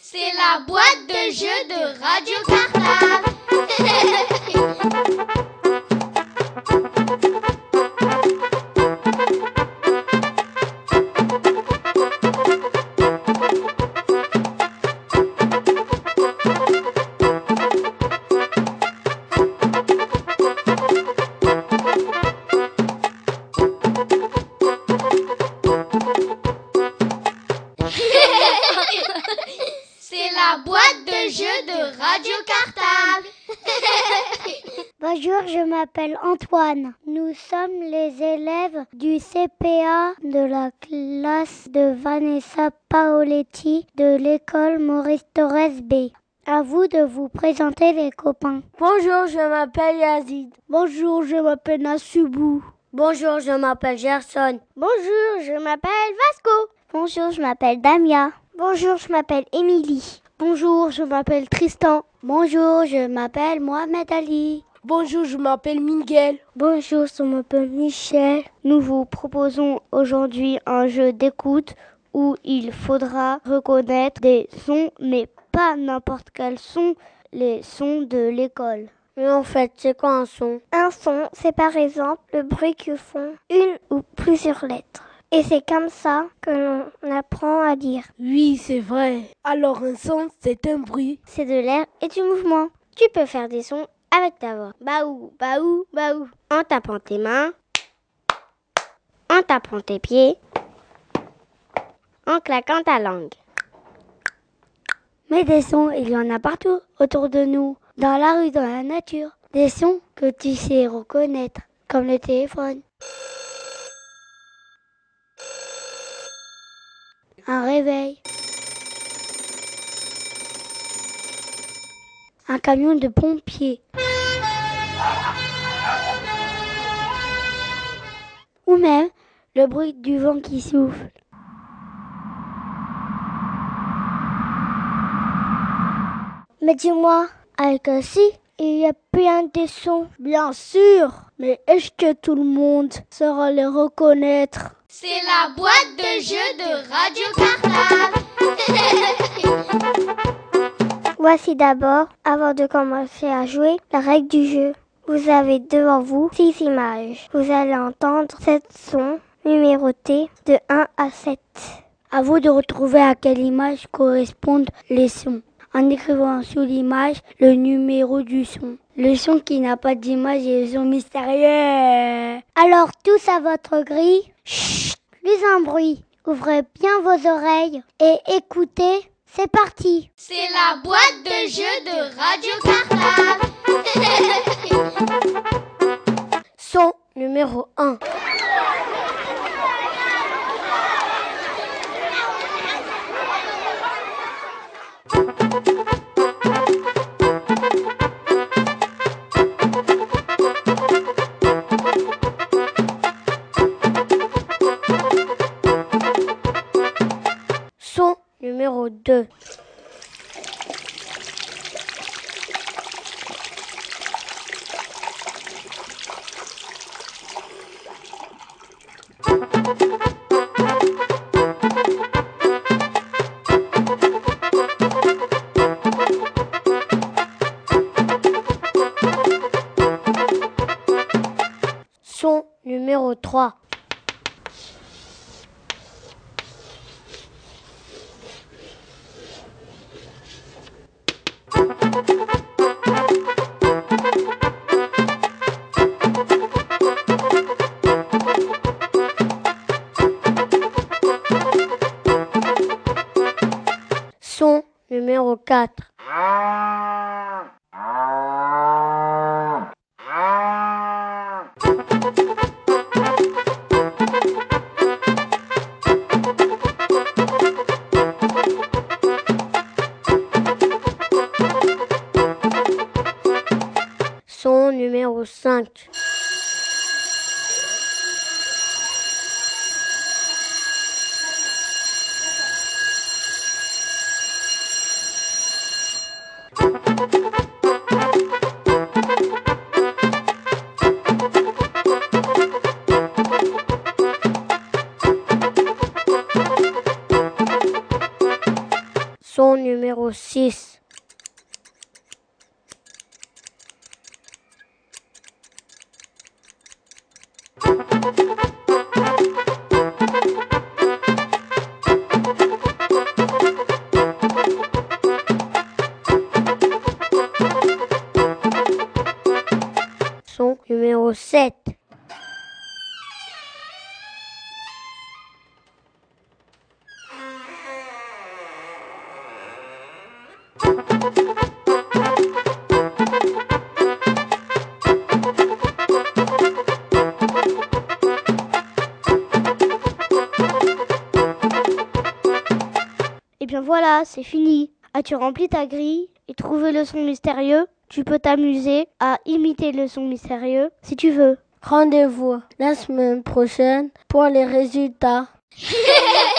C'est la boîte de jeu de Radio Cartable. Bonjour, je m'appelle Antoine. Nous sommes les élèves du CPA de la classe de Vanessa Paoletti de l'école Maurice Torres B. À vous de vous présenter les copains. Bonjour, je m'appelle Yazid. Bonjour, je m'appelle Nasubou. Bonjour, je m'appelle Gerson. Bonjour, je m'appelle Vasco. Bonjour, je m'appelle Damia. Bonjour, je m'appelle Émilie. Bonjour, je m'appelle Tristan. Bonjour, je m'appelle Mohamed Ali. Bonjour, je m'appelle Miguel. Bonjour, je m'appelle Michel. Nous vous proposons aujourd'hui un jeu d'écoute où il faudra reconnaître des sons, mais pas n'importe quel son, les sons de l'école. Mais en fait, c'est quoi un son? Un son, c'est par exemple le bruit que font une ou plusieurs lettres. Et c'est comme ça que l'on apprend à dire. Oui, c'est vrai. Alors un son, c'est un bruit. C'est de l'air et du mouvement. Tu peux faire des sons avec ta voix. Baou, baou, baou. En tapant tes mains. En tapant tes pieds. En claquant ta langue. Mais des sons, il y en a partout autour de nous. Dans la rue, dans la nature. Des sons que tu sais reconnaître. Comme le téléphone. Un réveil. Un camion de pompiers. Ou même le bruit du vent qui souffle. Mais dis-moi, avec si il y a plein de sons. Bien sûr, mais est-ce que tout le monde saura les reconnaître? C'est la boîte de jeu de Radio Cartable. Voici d'abord, avant de commencer à jouer, la règle du jeu. Vous avez devant vous six images. Vous allez entendre sept sons numérotés de 1 à 7. À vous de retrouver à quelle image correspondent les sons en écrivant sous l'image le numéro du son. Le son qui n'a pas d'image est le son mystérieux. Alors tous à votre grille, chut, plus un bruit. Ouvrez bien vos oreilles et écoutez. C'est parti. C'est la boîte de jeu de Radio Cartable. Numéro 2. Son numéro 3. Son numéro 6. Son numéro 7. Et bien voilà, c'est fini. As-tu rempli ta grille et trouvé le son mystérieux? Tu peux t'amuser à imiter le son mystérieux si tu veux. Rendez-vous la semaine prochaine pour les résultats.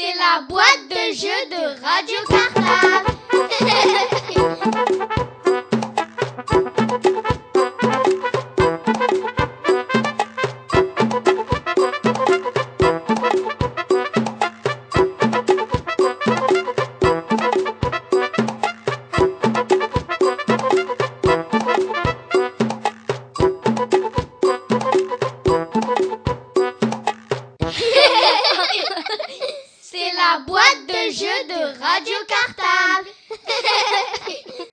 C'est la boîte de jeu de Radio Cartable.